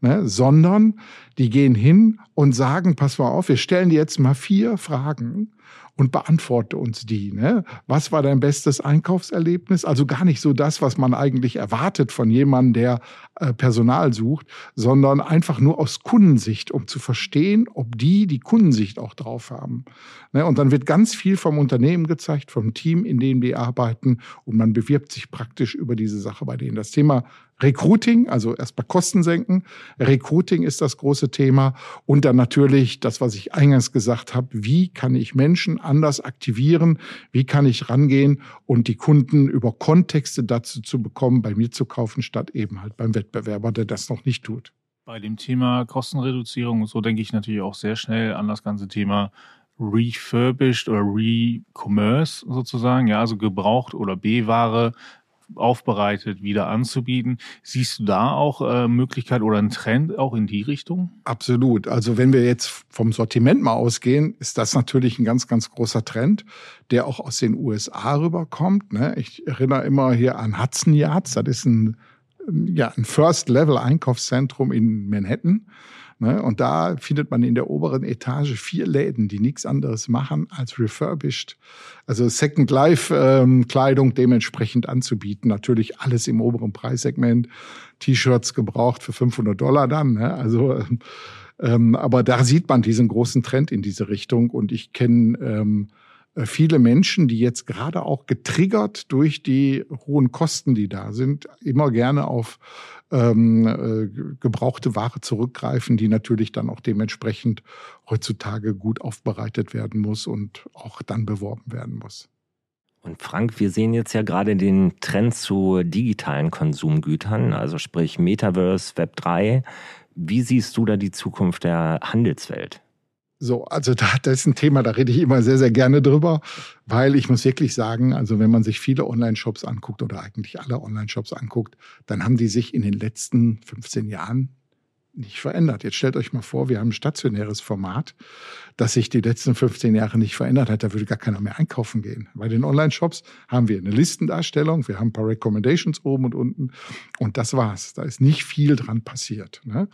Speaker 1: ne? sondern die gehen hin und sagen, pass mal auf, wir stellen dir jetzt mal vier Fragen und beantworte uns die. Ne? Was war dein bestes Einkaufserlebnis? Also gar nicht so das, was man eigentlich erwartet von jemandem, der äh, Personal sucht, sondern einfach nur aus Kundensicht, um zu verstehen, ob die die Kundensicht auch drauf haben. Ne? Und dann wird ganz viel vom Unternehmen gezeigt, vom Team, in dem die arbeiten und man bewirbt sich praktisch über diese Sache bei denen. Das Thema Recruiting, also erstmal Kosten senken. Recruiting ist das große Thema. Und dann natürlich das, was ich eingangs gesagt habe, wie kann ich Menschen anders aktivieren? Wie kann ich rangehen und die Kunden über Kontexte dazu zu bekommen, bei mir zu kaufen, statt eben halt beim Wettbewerber, der das noch nicht tut?
Speaker 2: Bei dem Thema Kostenreduzierung, so denke ich natürlich auch sehr schnell an das ganze Thema refurbished oder re-commerce sozusagen, ja, also gebraucht oder B-Ware aufbereitet wieder anzubieten. Siehst du da auch äh, Möglichkeit oder einen Trend auch in die Richtung?
Speaker 1: Absolut. Also wenn wir jetzt vom Sortiment mal ausgehen, ist das natürlich ein ganz, ganz großer Trend, der auch aus den USA rüberkommt. Ne? Ich erinnere immer hier an Hudson Yards. Das ist ein, ja, ein First-Level-Einkaufszentrum in Manhattan. Ne? Und da findet man in der oberen Etage vier Läden, die nichts anderes machen als refurbished, also Second Life ähm, Kleidung dementsprechend anzubieten. Natürlich alles im oberen Preissegment. T-Shirts gebraucht für 500 Dollar dann. Ne? Also ähm, aber da sieht man diesen großen Trend in diese Richtung. Und ich kenne ähm, äh, viele Menschen, die jetzt gerade auch getriggert durch die hohen Kosten, die da sind, immer gerne auf ähm, äh, gebrauchte Ware zurückgreifen, die natürlich dann auch dementsprechend heutzutage gut aufbereitet werden muss und auch dann beworben werden muss.
Speaker 4: Und Frank, wir sehen jetzt ja gerade den Trend zu digitalen Konsumgütern, also sprich Metaverse, Web 3. Wie siehst du da die Zukunft der Handelswelt?
Speaker 1: So, also da, das ist ein Thema, da rede ich immer sehr, sehr gerne drüber, weil ich muss wirklich sagen, also wenn man sich viele Online-Shops anguckt oder eigentlich alle Online-Shops anguckt, dann haben die sich in den letzten 15 Jahren nicht verändert. Jetzt stellt euch mal vor, wir haben ein stationäres Format, das sich die letzten 15 Jahre nicht verändert hat. Da würde gar keiner mehr einkaufen gehen. Bei den Online-Shops haben wir eine Listendarstellung, wir haben ein paar Recommendations oben und unten und das war's. Da ist nicht viel dran passiert. Ne?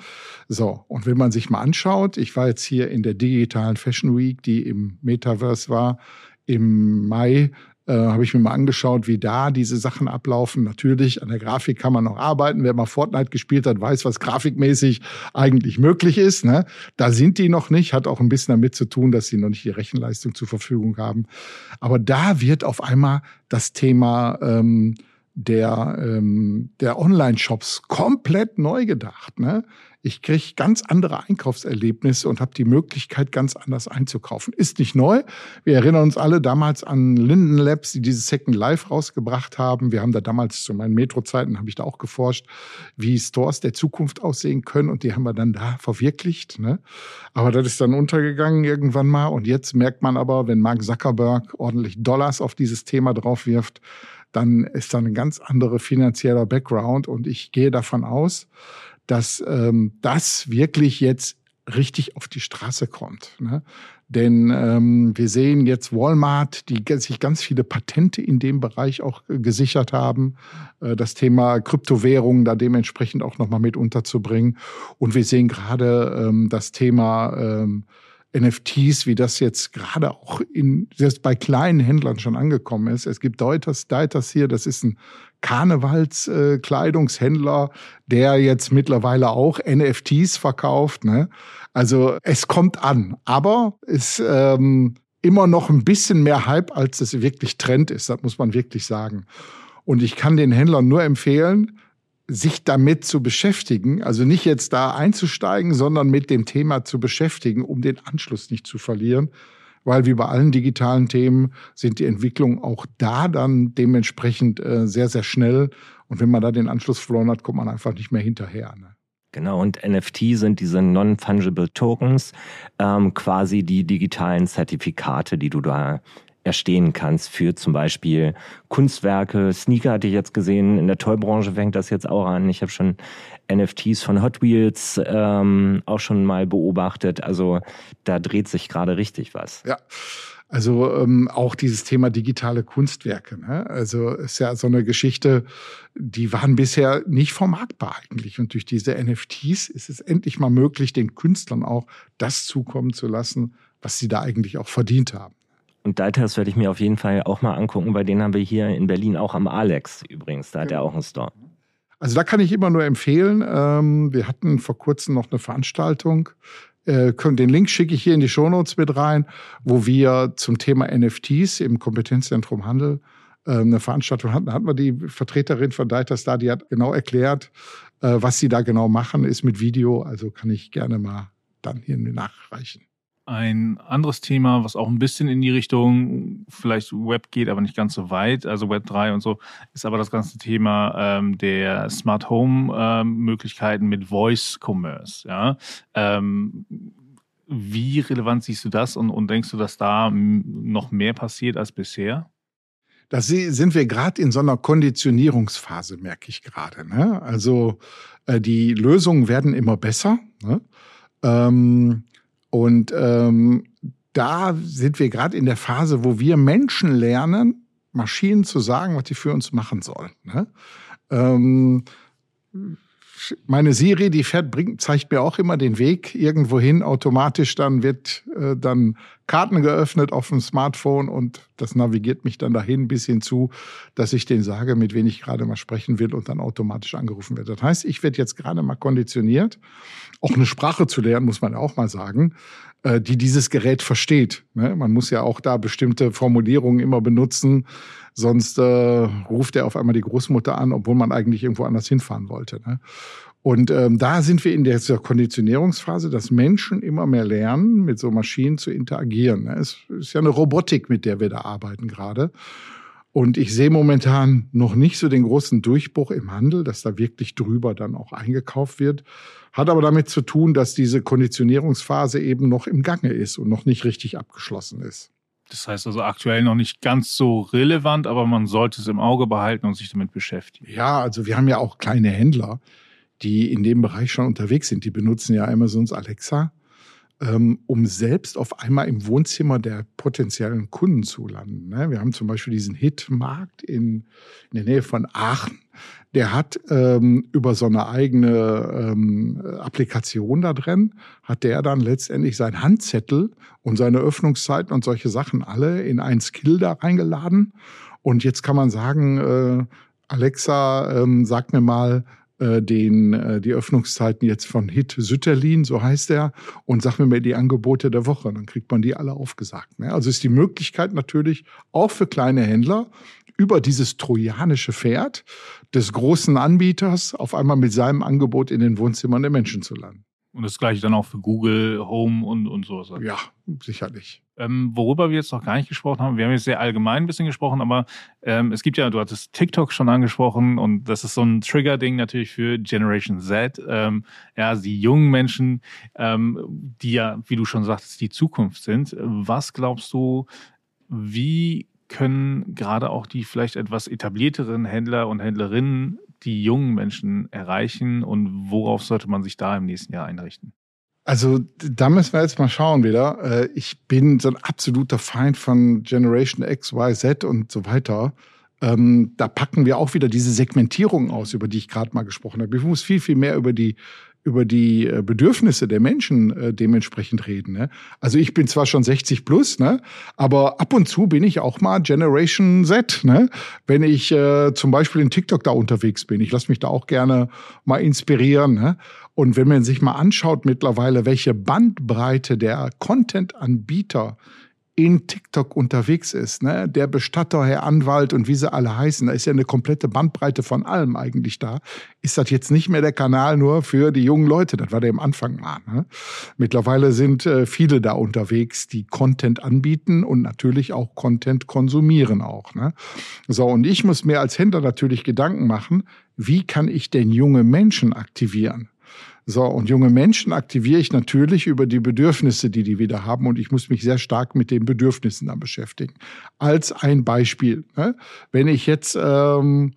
Speaker 1: So, und wenn man sich mal anschaut, ich war jetzt hier in der digitalen Fashion Week, die im Metaverse war, im Mai äh, habe ich mir mal angeschaut, wie da diese Sachen ablaufen. Natürlich, an der Grafik kann man noch arbeiten. Wer mal Fortnite gespielt hat, weiß, was grafikmäßig eigentlich möglich ist. Ne? Da sind die noch nicht. Hat auch ein bisschen damit zu tun, dass sie noch nicht die Rechenleistung zur Verfügung haben. Aber da wird auf einmal das Thema ähm, der, ähm, der Online-Shops komplett neu gedacht. Ne? Ich kriege ganz andere Einkaufserlebnisse und habe die Möglichkeit, ganz anders einzukaufen. Ist nicht neu. Wir erinnern uns alle damals an Linden Labs, die dieses Second Life rausgebracht haben. Wir haben da damals zu meinen Metro-Zeiten, habe ich da auch geforscht, wie Stores der Zukunft aussehen können. Und die haben wir dann da verwirklicht. Ne? Aber das ist dann untergegangen irgendwann mal. Und jetzt merkt man aber, wenn Mark Zuckerberg ordentlich Dollars auf dieses Thema drauf wirft, dann ist da ein ganz anderer finanzieller Background. Und ich gehe davon aus, dass ähm, das wirklich jetzt richtig auf die Straße kommt. Ne? Denn ähm, wir sehen jetzt Walmart, die sich ganz viele Patente in dem Bereich auch äh, gesichert haben, äh, das Thema Kryptowährungen da dementsprechend auch nochmal mit unterzubringen. Und wir sehen gerade ähm, das Thema ähm, NFTs, wie das jetzt gerade auch in, selbst bei kleinen Händlern schon angekommen ist. Es gibt Deuters, Deiters hier, das ist ein Karnevalskleidungshändler, äh, der jetzt mittlerweile auch NFTs verkauft. Ne? Also es kommt an, aber ist ähm, immer noch ein bisschen mehr Hype, als es wirklich Trend ist. Das muss man wirklich sagen. Und ich kann den Händlern nur empfehlen, sich damit zu beschäftigen, also nicht jetzt da einzusteigen, sondern mit dem Thema zu beschäftigen, um den Anschluss nicht zu verlieren. weil wie bei allen digitalen Themen sind die Entwicklungen auch da dann dementsprechend äh, sehr, sehr schnell. Und wenn man da den Anschluss verloren hat, kommt man einfach nicht mehr hinterher. Ne?
Speaker 4: Genau, und NFT sind diese Non-Fungible Tokens, ähm, quasi die digitalen Zertifikate, die du da erstehen kannst für zum Beispiel Kunstwerke. Sneaker hatte ich jetzt gesehen, in der Toybranche fängt das jetzt auch an. Ich habe schon NFTs von Hot Wheels ähm, auch schon mal beobachtet. Also da dreht sich gerade richtig was.
Speaker 1: Ja. Also ähm, auch dieses Thema digitale Kunstwerke. Ne? Also ist ja so eine Geschichte, die waren bisher nicht vermarktbar eigentlich. Und durch diese NFTs ist es endlich mal möglich, den Künstlern auch das zukommen zu lassen, was sie da eigentlich auch verdient haben.
Speaker 4: Und Daltas werde ich mir auf jeden Fall auch mal angucken, weil den haben wir hier in Berlin auch am Alex übrigens. Da hat er auch einen Store.
Speaker 1: Also da kann ich immer nur empfehlen. Ähm, wir hatten vor kurzem noch eine Veranstaltung. Äh, den Link schicke ich hier in die Shownotes mit rein, wo wir zum Thema NFTs im Kompetenzzentrum Handel äh, eine Veranstaltung hatten. Da hatten wir die Vertreterin von Daltas da, die hat genau erklärt, äh, was sie da genau machen, ist mit Video. Also kann ich gerne mal dann hier nachreichen.
Speaker 2: Ein anderes Thema, was auch ein bisschen in die Richtung vielleicht Web geht, aber nicht ganz so weit, also Web 3 und so, ist aber das ganze Thema ähm, der Smart Home ähm, Möglichkeiten mit Voice Commerce. Ja? Ähm, wie relevant siehst du das und, und denkst du, dass da noch mehr passiert als bisher?
Speaker 1: Da sind wir gerade in so einer Konditionierungsphase, merke ich gerade. Ne? Also äh, die Lösungen werden immer besser. Ne? Ähm, und ähm, da sind wir gerade in der Phase, wo wir Menschen lernen, Maschinen zu sagen, was sie für uns machen sollen. Ne? Ähm, meine Siri, die fährt, bringt, zeigt mir auch immer den Weg irgendwo hin. Automatisch dann wird äh, dann Karten geöffnet auf dem Smartphone und das navigiert mich dann dahin bis hin zu, dass ich den sage, mit wem ich gerade mal sprechen will und dann automatisch angerufen wird. Das heißt, ich werde jetzt gerade mal konditioniert, auch eine Sprache zu lernen, muss man auch mal sagen, äh, die dieses Gerät versteht. Ne? Man muss ja auch da bestimmte Formulierungen immer benutzen, sonst äh, ruft er auf einmal die Großmutter an, obwohl man eigentlich irgendwo anders hinfahren wollte. Ne? Und ähm, da sind wir in der Konditionierungsphase, dass Menschen immer mehr lernen, mit so Maschinen zu interagieren. Ne? Es ist ja eine Robotik, mit der wir da arbeiten gerade. Und ich sehe momentan noch nicht so den großen Durchbruch im Handel, dass da wirklich drüber dann auch eingekauft wird. Hat aber damit zu tun, dass diese Konditionierungsphase eben noch im Gange ist und noch nicht richtig abgeschlossen ist.
Speaker 2: Das heißt also aktuell noch nicht ganz so relevant, aber man sollte es im Auge behalten und sich damit beschäftigen.
Speaker 1: Ja, also wir haben ja auch kleine Händler, die in dem Bereich schon unterwegs sind. Die benutzen ja Amazons Alexa ähm, um selbst auf einmal im Wohnzimmer der potenziellen Kunden zu landen. Ne? Wir haben zum Beispiel diesen Hitmarkt in, in der Nähe von Aachen. Der hat ähm, über so eine eigene ähm, Applikation da drin, hat der dann letztendlich sein Handzettel und seine Öffnungszeiten und solche Sachen alle in ein Skill da reingeladen. Und jetzt kann man sagen, äh, Alexa, ähm, sag mir mal, äh, den, äh, die Öffnungszeiten jetzt von Hit Sütterlin, so heißt er, und sag mir mal die Angebote der Woche. Dann kriegt man die alle aufgesagt. Ne? Also ist die Möglichkeit natürlich auch für kleine Händler, über dieses trojanische Pferd des großen Anbieters auf einmal mit seinem Angebot in den Wohnzimmern der Menschen zu landen.
Speaker 2: Und das gleiche dann auch für Google, Home und, und sowas.
Speaker 1: Ja, sicherlich.
Speaker 2: Ähm, worüber wir jetzt noch gar nicht gesprochen haben, wir haben jetzt sehr allgemein ein bisschen gesprochen, aber ähm, es gibt ja, du hattest TikTok schon angesprochen und das ist so ein Trigger-Ding natürlich für Generation Z. Ähm, ja, die jungen Menschen, ähm, die ja, wie du schon sagtest, die Zukunft sind. Was glaubst du, wie können gerade auch die vielleicht etwas etablierteren Händler und Händlerinnen die jungen Menschen erreichen und worauf sollte man sich da im nächsten Jahr einrichten?
Speaker 1: Also da müssen wir jetzt mal schauen wieder. Äh, ich bin so ein absoluter Feind von Generation X, Y, Z und so weiter. Ähm, da packen wir auch wieder diese Segmentierung aus, über die ich gerade mal gesprochen habe. Ich muss viel, viel mehr über die über die äh, Bedürfnisse der Menschen äh, dementsprechend reden. Ne? Also ich bin zwar schon 60 plus, ne, aber ab und zu bin ich auch mal Generation Z, ne? Wenn ich äh, zum Beispiel in TikTok da unterwegs bin. Ich lasse mich da auch gerne mal inspirieren. Ne? Und wenn man sich mal anschaut mittlerweile, welche Bandbreite der Content-Anbieter in TikTok unterwegs ist, ne? der Bestatter, Herr Anwalt und wie sie alle heißen, da ist ja eine komplette Bandbreite von allem eigentlich da, ist das jetzt nicht mehr der Kanal nur für die jungen Leute, das war der am Anfang mal. Ne? Mittlerweile sind äh, viele da unterwegs, die Content anbieten und natürlich auch Content konsumieren auch. Ne? So, und ich muss mir als Händler natürlich Gedanken machen, wie kann ich denn junge Menschen aktivieren? So, und junge Menschen aktiviere ich natürlich über die Bedürfnisse, die die wieder haben. Und ich muss mich sehr stark mit den Bedürfnissen dann beschäftigen. Als ein Beispiel. Ne? Wenn ich jetzt ähm,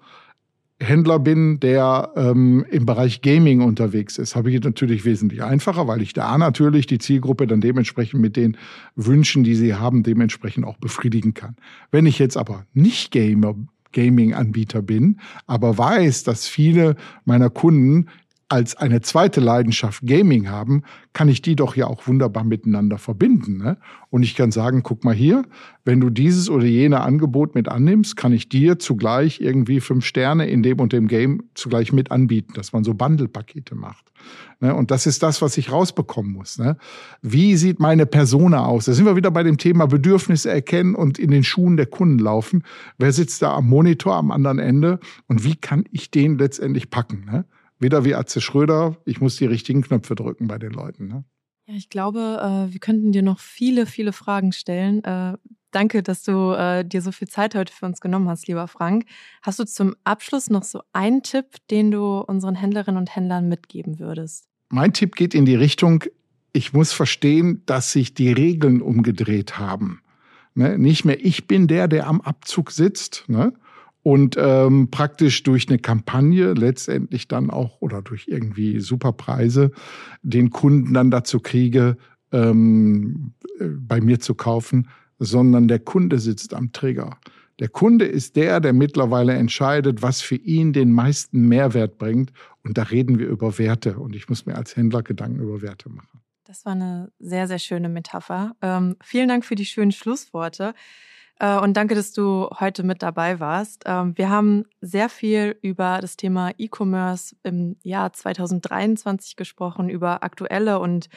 Speaker 1: Händler bin, der ähm, im Bereich Gaming unterwegs ist, habe ich es natürlich wesentlich einfacher, weil ich da natürlich die Zielgruppe dann dementsprechend mit den Wünschen, die sie haben, dementsprechend auch befriedigen kann. Wenn ich jetzt aber nicht Gamer Gaming-Anbieter bin, aber weiß, dass viele meiner Kunden als eine zweite Leidenschaft Gaming haben, kann ich die doch ja auch wunderbar miteinander verbinden. Ne? Und ich kann sagen, guck mal hier, wenn du dieses oder jene Angebot mit annimmst, kann ich dir zugleich irgendwie fünf Sterne in dem und dem Game zugleich mit anbieten, dass man so Bundle-Pakete macht. Ne? Und das ist das, was ich rausbekommen muss. Ne? Wie sieht meine Persona aus? Da sind wir wieder bei dem Thema Bedürfnisse erkennen und in den Schuhen der Kunden laufen. Wer sitzt da am Monitor am anderen Ende und wie kann ich den letztendlich packen? Wieder wie Atze Schröder, ich muss die richtigen Knöpfe drücken bei den Leuten. Ne?
Speaker 3: Ja, ich glaube, äh, wir könnten dir noch viele, viele Fragen stellen. Äh, danke, dass du äh, dir so viel Zeit heute für uns genommen hast, lieber Frank. Hast du zum Abschluss noch so einen Tipp, den du unseren Händlerinnen und Händlern mitgeben würdest?
Speaker 1: Mein Tipp geht in die Richtung, ich muss verstehen, dass sich die Regeln umgedreht haben. Ne? Nicht mehr ich bin der, der am Abzug sitzt, ne? Und ähm, praktisch durch eine Kampagne letztendlich dann auch oder durch irgendwie Superpreise den Kunden dann dazu kriege, ähm, äh, bei mir zu kaufen, sondern der Kunde sitzt am Trigger. Der Kunde ist der, der mittlerweile entscheidet, was für ihn den meisten Mehrwert bringt. Und da reden wir über Werte. Und ich muss mir als Händler Gedanken über Werte machen.
Speaker 3: Das war eine sehr, sehr schöne Metapher. Ähm, vielen Dank für die schönen Schlussworte. Äh, und danke, dass du heute mit dabei warst. Ähm, wir haben sehr viel über das Thema E-Commerce im Jahr 2023 gesprochen, über aktuelle und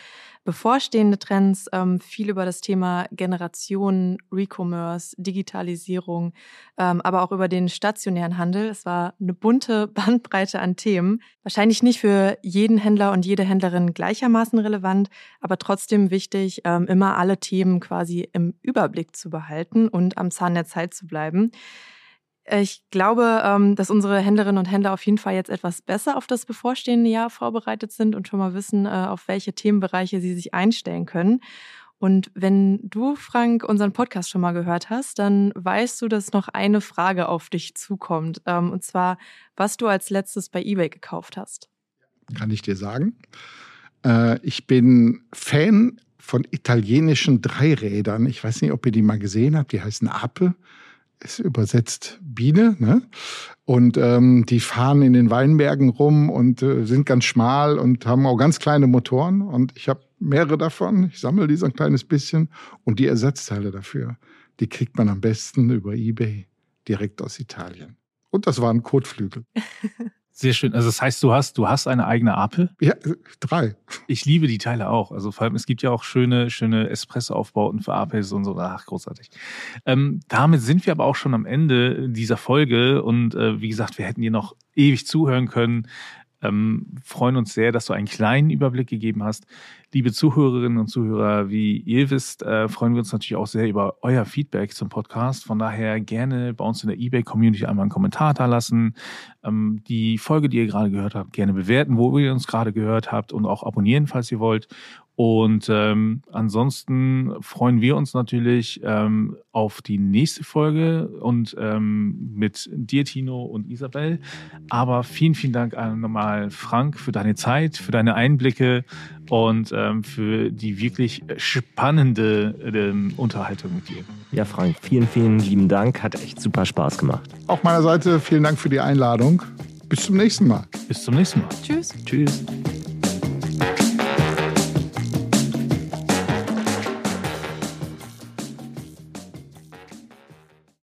Speaker 3: bevorstehende Trends, ähm, viel über das Thema Generation, Recommerce, Digitalisierung, ähm, aber auch über den stationären Handel. Es war eine bunte Bandbreite an Themen. Wahrscheinlich nicht für jeden Händler und jede Händlerin gleichermaßen relevant, aber trotzdem wichtig, immer alle Themen quasi im Überblick zu behalten und am Zahn der Zeit zu bleiben. Ich glaube, ähm, dass unsere Händlerinnen und Händler auf jeden Fall jetzt etwas besser auf das bevorstehende Jahr vorbereitet sind und schon mal wissen, äh, auf welche Themenbereiche sie sich einstellen können. Und wenn du, Frank, unseren Podcast schon mal gehört hast, dann weißt du, dass noch eine Frage auf dich zukommt. Ähm, und zwar, was du als letztes bei eBay gekauft hast.
Speaker 1: Kann ich dir sagen. Äh, ich bin Fan von italienischen Dreirädern. Ich weiß nicht, ob ihr die mal gesehen habt. Die heißen Ape ist übersetzt Biene, ne? Und ähm, die fahren in den Weinbergen rum und äh, sind ganz schmal und haben auch ganz kleine Motoren. Und ich habe mehrere davon. Ich sammle die so ein kleines bisschen. Und die Ersatzteile dafür, die kriegt man am besten über Ebay direkt aus Italien. Und das waren Kotflügel.
Speaker 2: Sehr schön. Also das heißt, du hast, du hast eine eigene Apel?
Speaker 1: Ja, drei.
Speaker 2: Ich liebe die Teile auch. Also vor allem, es gibt ja auch schöne, schöne Espresso-Aufbauten für Apels und so. Ach, großartig. Ähm, damit sind wir aber auch schon am Ende dieser Folge. Und äh, wie gesagt, wir hätten dir noch ewig zuhören können. Ähm, freuen uns sehr, dass du einen kleinen Überblick gegeben hast. Liebe Zuhörerinnen und Zuhörer, wie ihr wisst, äh, freuen wir uns natürlich auch sehr über euer Feedback zum Podcast. Von daher gerne bei uns in der eBay-Community einmal einen Kommentar da lassen. Ähm, die Folge, die ihr gerade gehört habt, gerne bewerten, wo ihr uns gerade gehört habt und auch abonnieren, falls ihr wollt. Und ähm, ansonsten freuen wir uns natürlich ähm, auf die nächste Folge und ähm, mit dir, Tino und Isabel. Aber vielen, vielen Dank nochmal, Frank, für deine Zeit, für deine Einblicke und ähm, für die wirklich spannende ähm, Unterhaltung mit dir.
Speaker 4: Ja, Frank, vielen, vielen lieben Dank. Hat echt super Spaß gemacht.
Speaker 1: Auch meiner Seite vielen Dank für die Einladung. Bis zum nächsten Mal.
Speaker 2: Bis zum nächsten Mal.
Speaker 3: Tschüss.
Speaker 4: Tschüss.